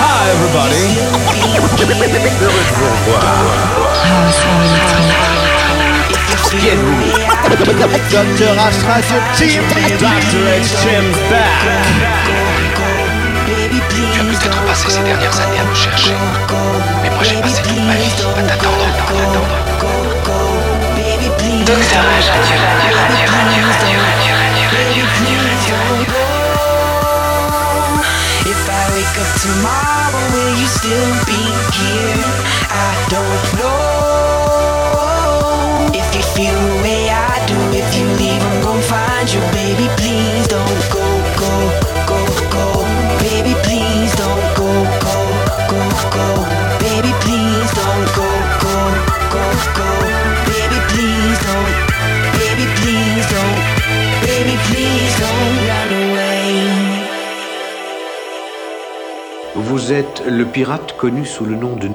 Hi everybody. Dr. Your team. Dr. H back. Tu as peut-être passé ces dernières années à me chercher, mais moi j'ai passé toute ma vie à t'attendre, à t'attendre. wake up tomorrow, will you still be here? I don't know if you feel the way I do. If you leave, I'm gonna find you, baby. Please don't go. Vous êtes le pirate connu sous le nom de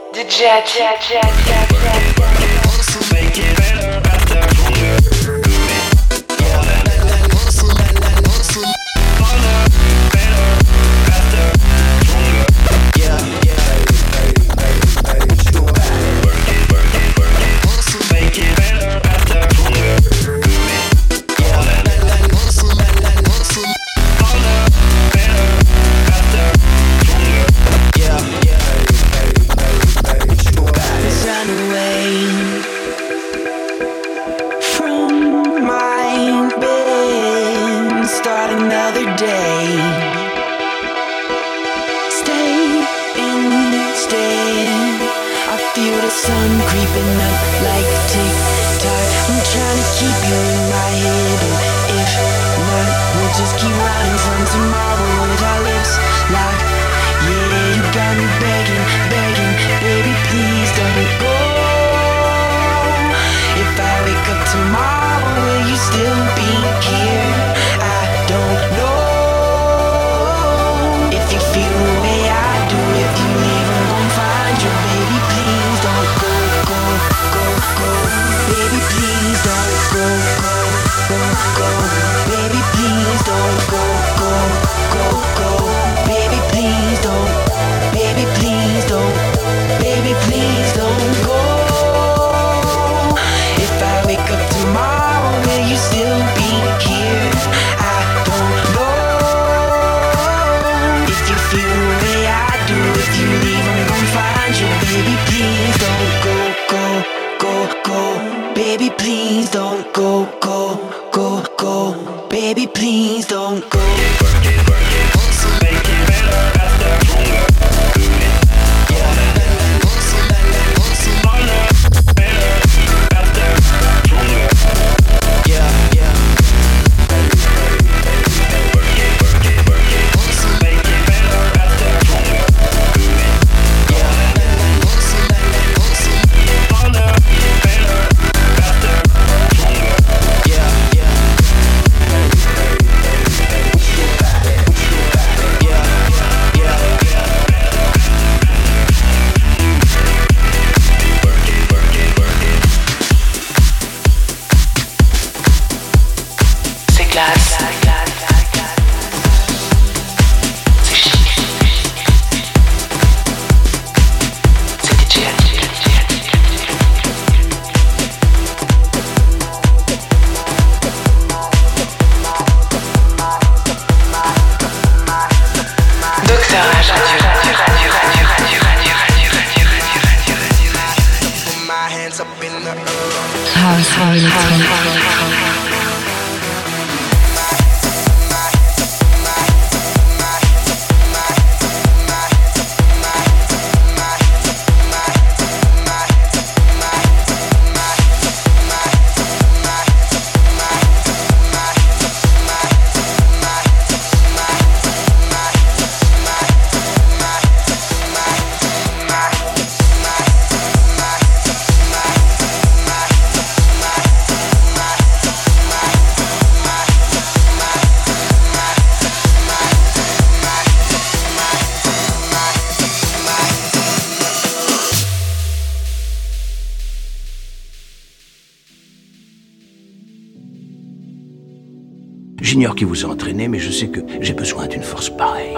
Qui vous a entraîné, mais je sais que j'ai besoin d'une force pareille.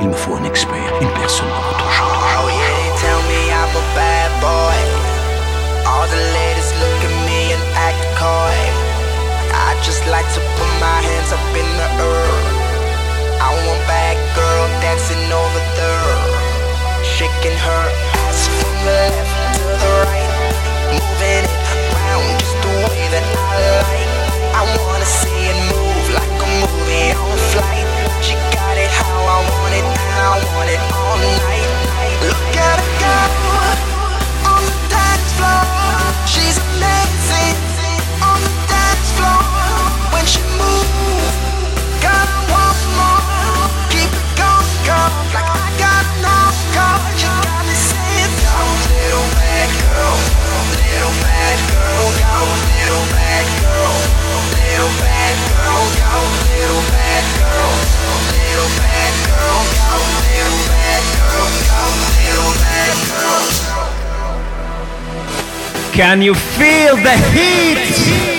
Il me faut un expert, une personne de votre genre. Oh yeah, tell me I'm a bad boy. All the ladies look at me and act coy. I just like to put my hands up in the air. I want bad girl dancing over there, shaking her ass from the left to the right, moving it around just the way that I like. I wanna see it move like a movie on flight. She got it how I want it, and I want it all night. Look at her go on the dance floor. She's amazing Can you feel the heat?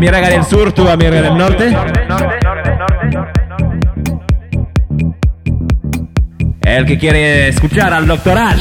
mi era en el sur, tú a mi era en el norte. El que quiere escuchar al doctoral.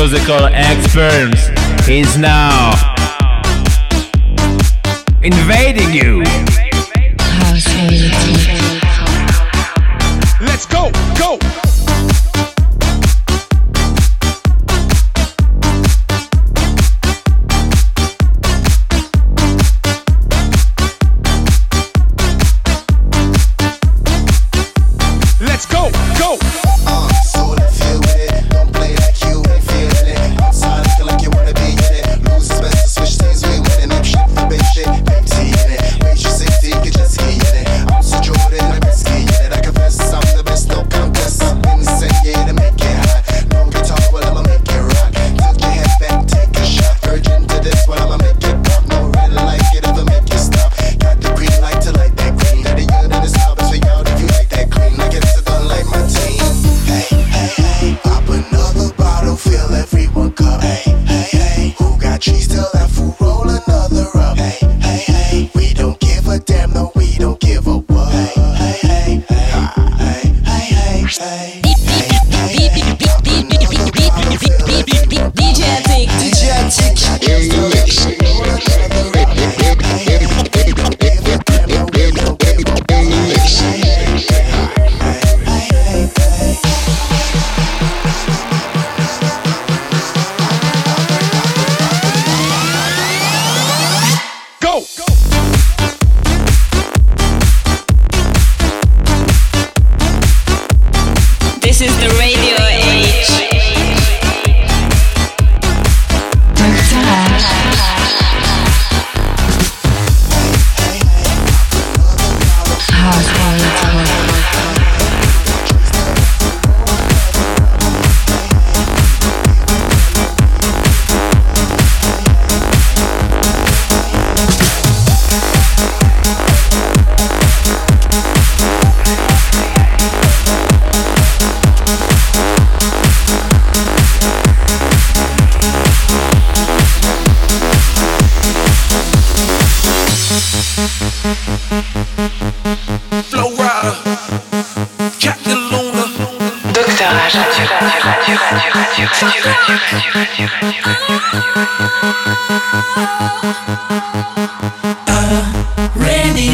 musical experience is now invading you. House music. DJ Attic. DJ Attic.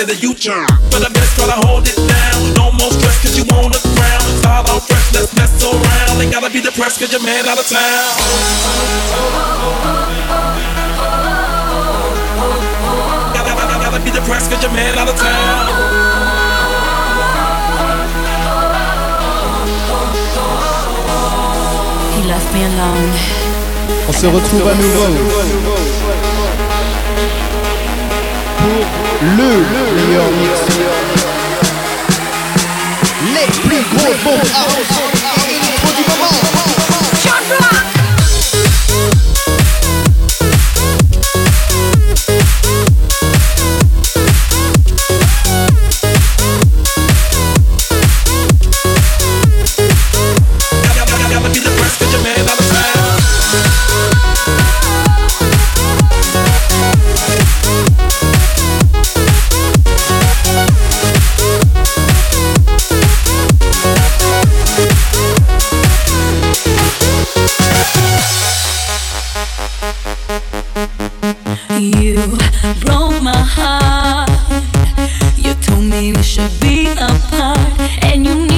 in the future. But I'm just gonna hold it down. No more stress, cause you on the ground. Style all fresh, let's mess around. Ain't gotta be depressed, cause your man out of town. Be depressed, cause your man out of town. He left me alone. On se retrouve à nouveau. le meilleur mix. Les plus gros bombes Maybe we should be apart. And you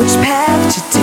which path to take.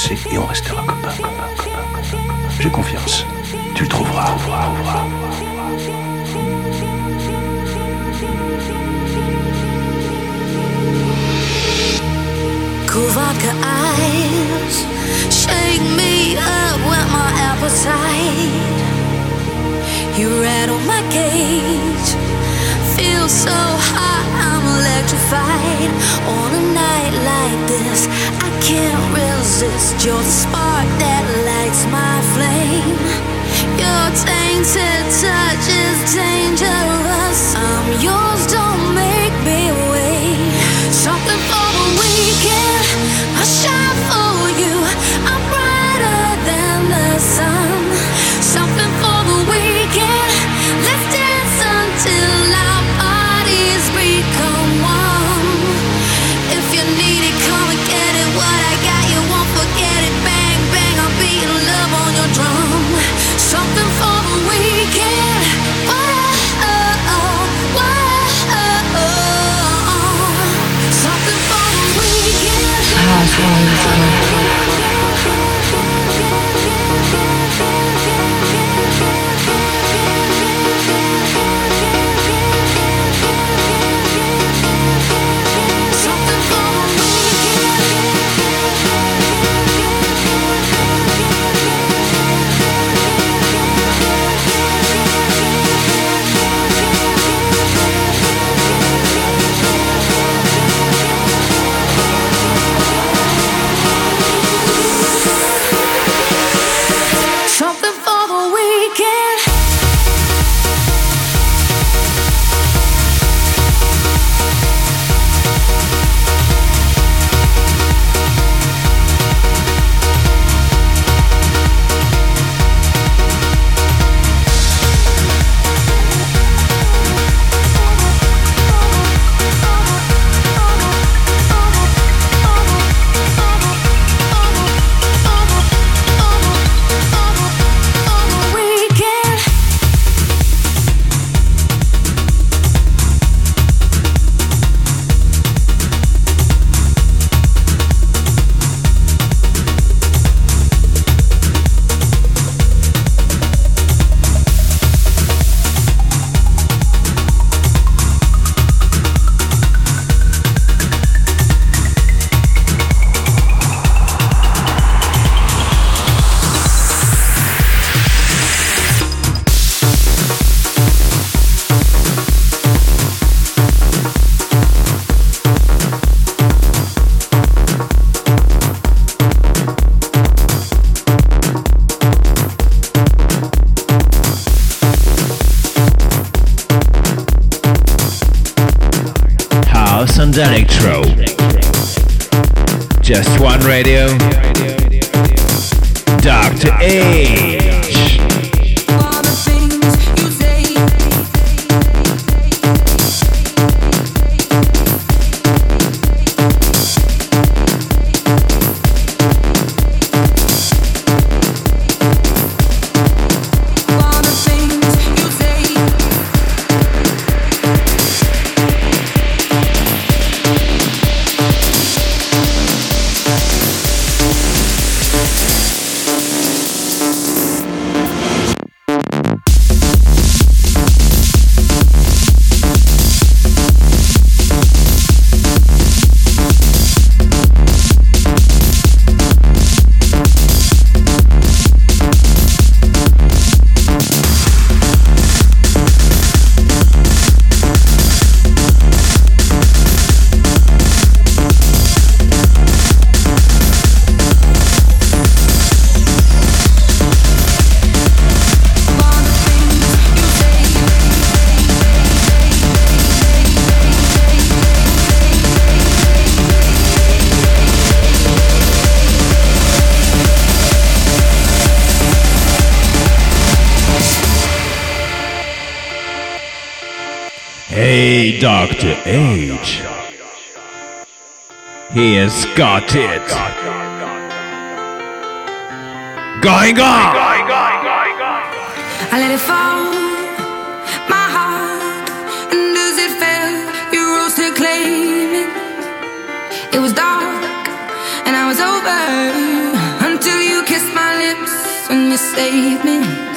Penser et on restera copains. J'ai confiance. Tu le trouveras. trouveras, trouveras. Cool eyes shake me up with my appetite. You rattle my cage, feel so hot, electrified. On a night like this, I can't resist. You're the spark that lights my flame. Your tainted touch is dangerous. I'm yours, radio. Dr. H. He has got it. Going on! I let it fall, my heart, and as it fell, you rose to claim it. It was dark, and I was over until you kissed my lips and you saved me.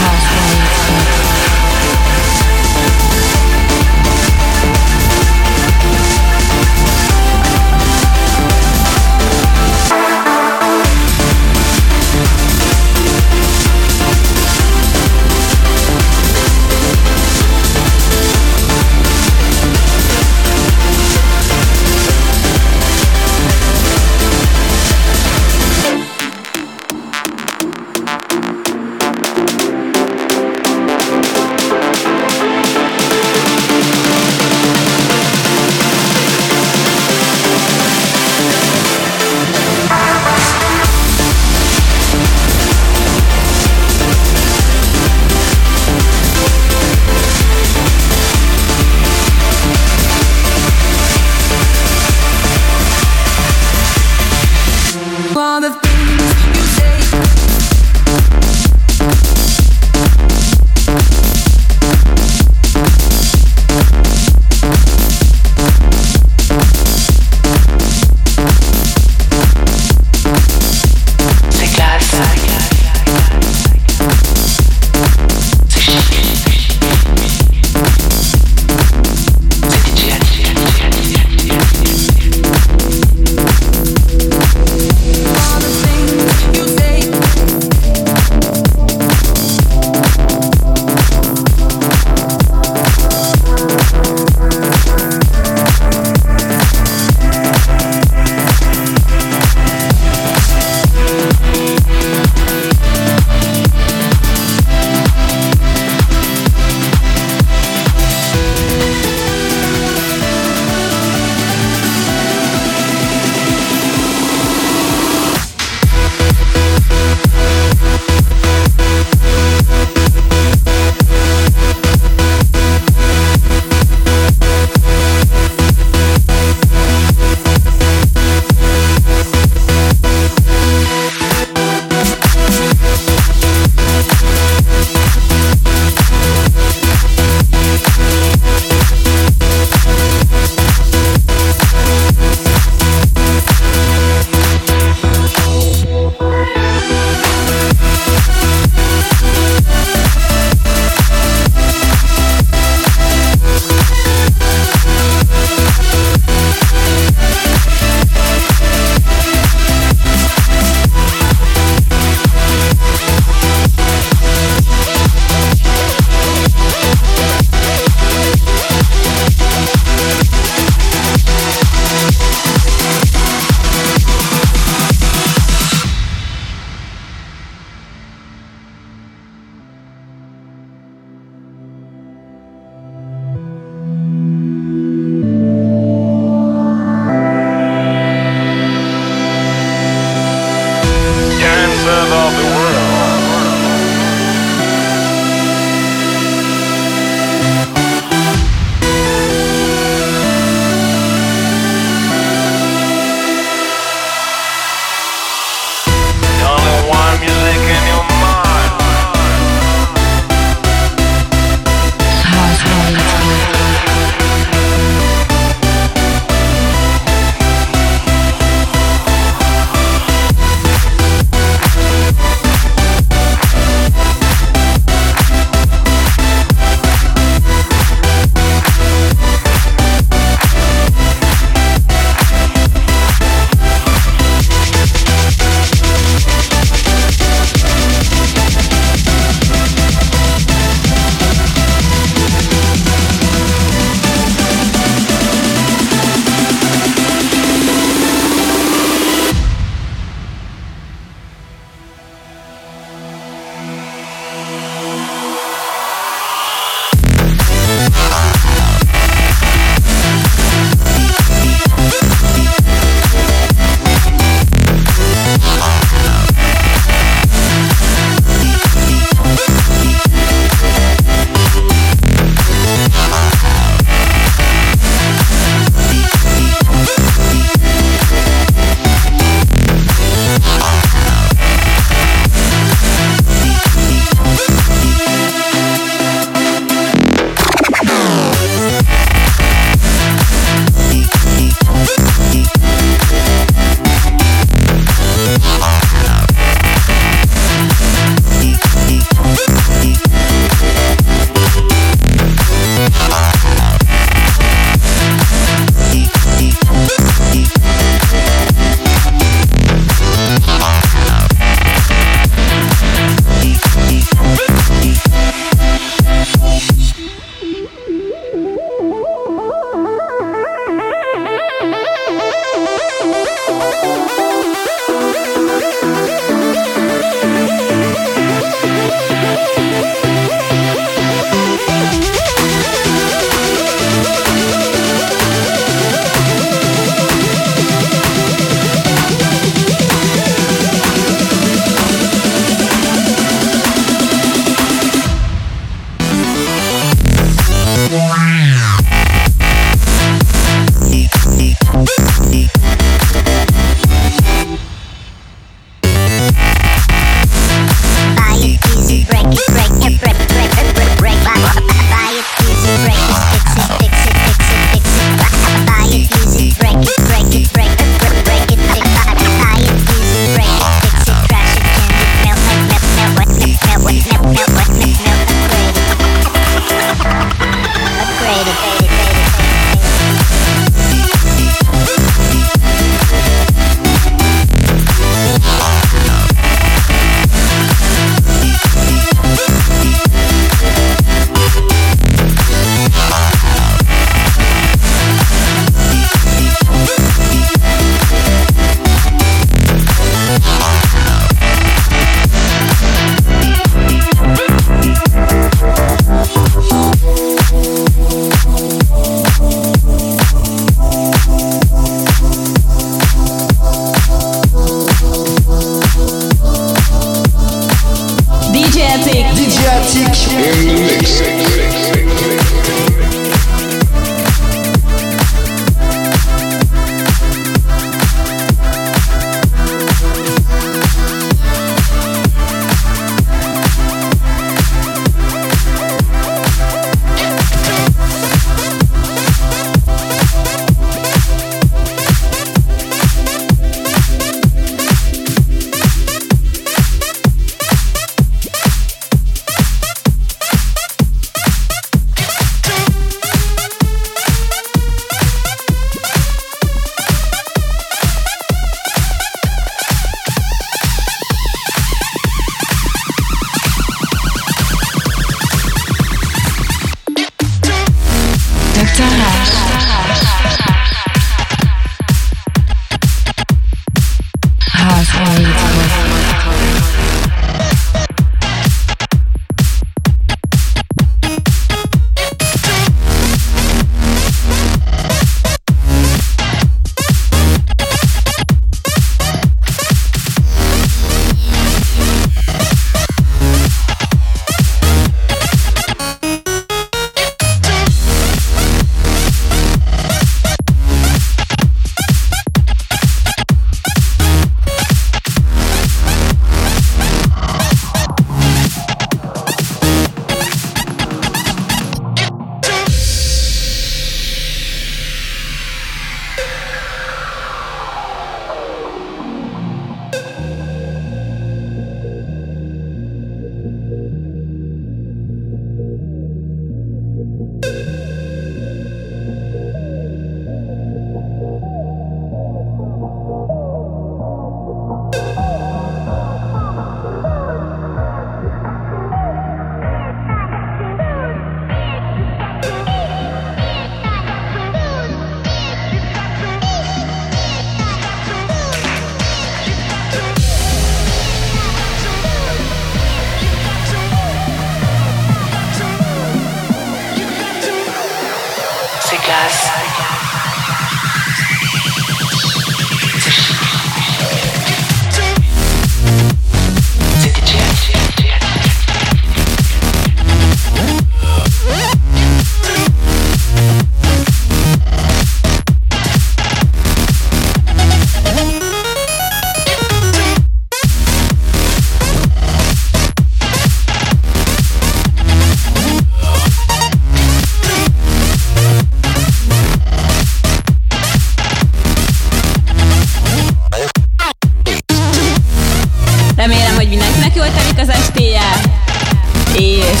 És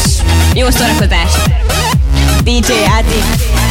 jó szórakozást. DJ Adi.